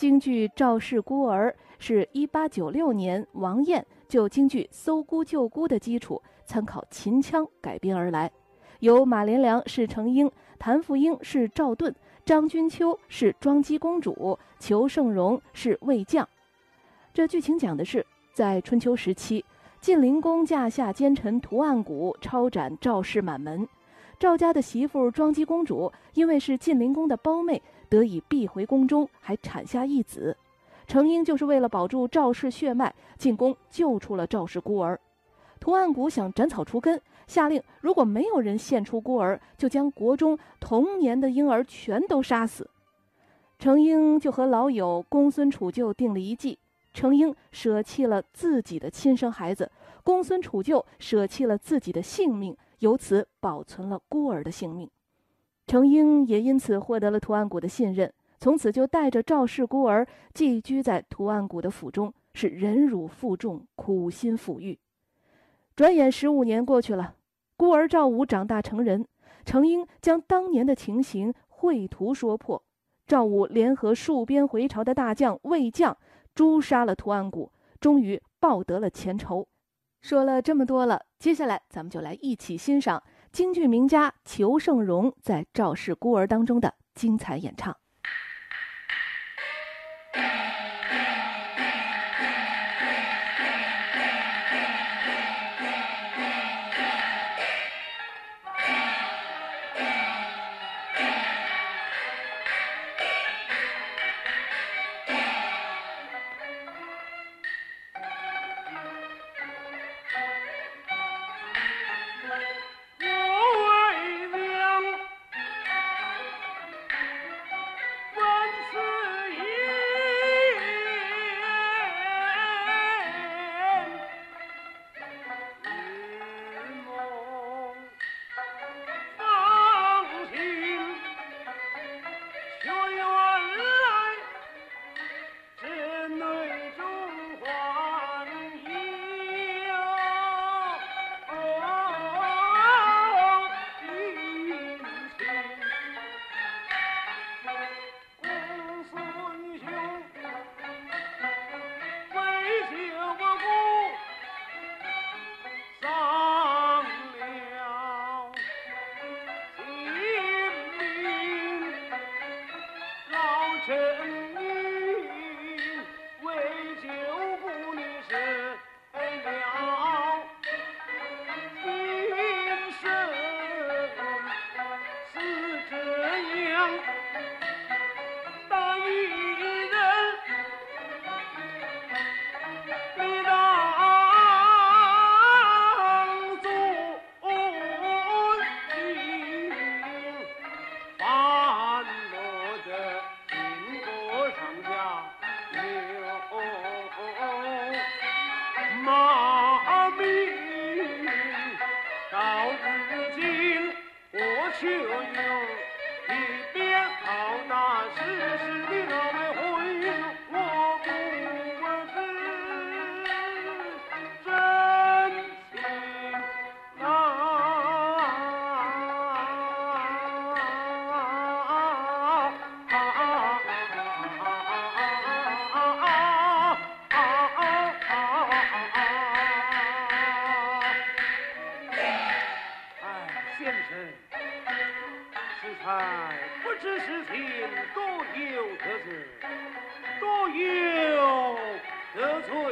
京剧《赵氏孤儿》是一八九六年王燕就京剧《搜孤救孤》的基础，参考秦腔改编而来。由马连良是程婴，谭富英是赵盾，张君秋是庄姬公主，裘盛戎是魏将。这剧情讲的是，在春秋时期，晋灵公驾下奸臣屠岸贾，抄斩赵氏满门。赵家的媳妇庄姬公主，因为是晋灵公的胞妹。得以避回宫中，还产下一子。程婴就是为了保住赵氏血脉，进宫救出了赵氏孤儿。图案谷想斩草除根，下令如果没有人献出孤儿，就将国中童年的婴儿全都杀死。程婴就和老友公孙杵臼定了一计：程婴舍弃了自己的亲生孩子，公孙杵臼舍弃了自己的性命，由此保存了孤儿的性命。程婴也因此获得了图案谷的信任，从此就带着赵氏孤儿寄居在图案谷的府中，是忍辱负重，苦心抚育。转眼十五年过去了，孤儿赵武长大成人，程婴将当年的情形绘图说破。赵武联合戍边回朝的大将魏将，诛杀了图案谷，终于报得了前仇。说了这么多了，接下来咱们就来一起欣赏。京剧名家裘盛戎在《赵氏孤儿》当中的精彩演唱。到如今我却多有得罪。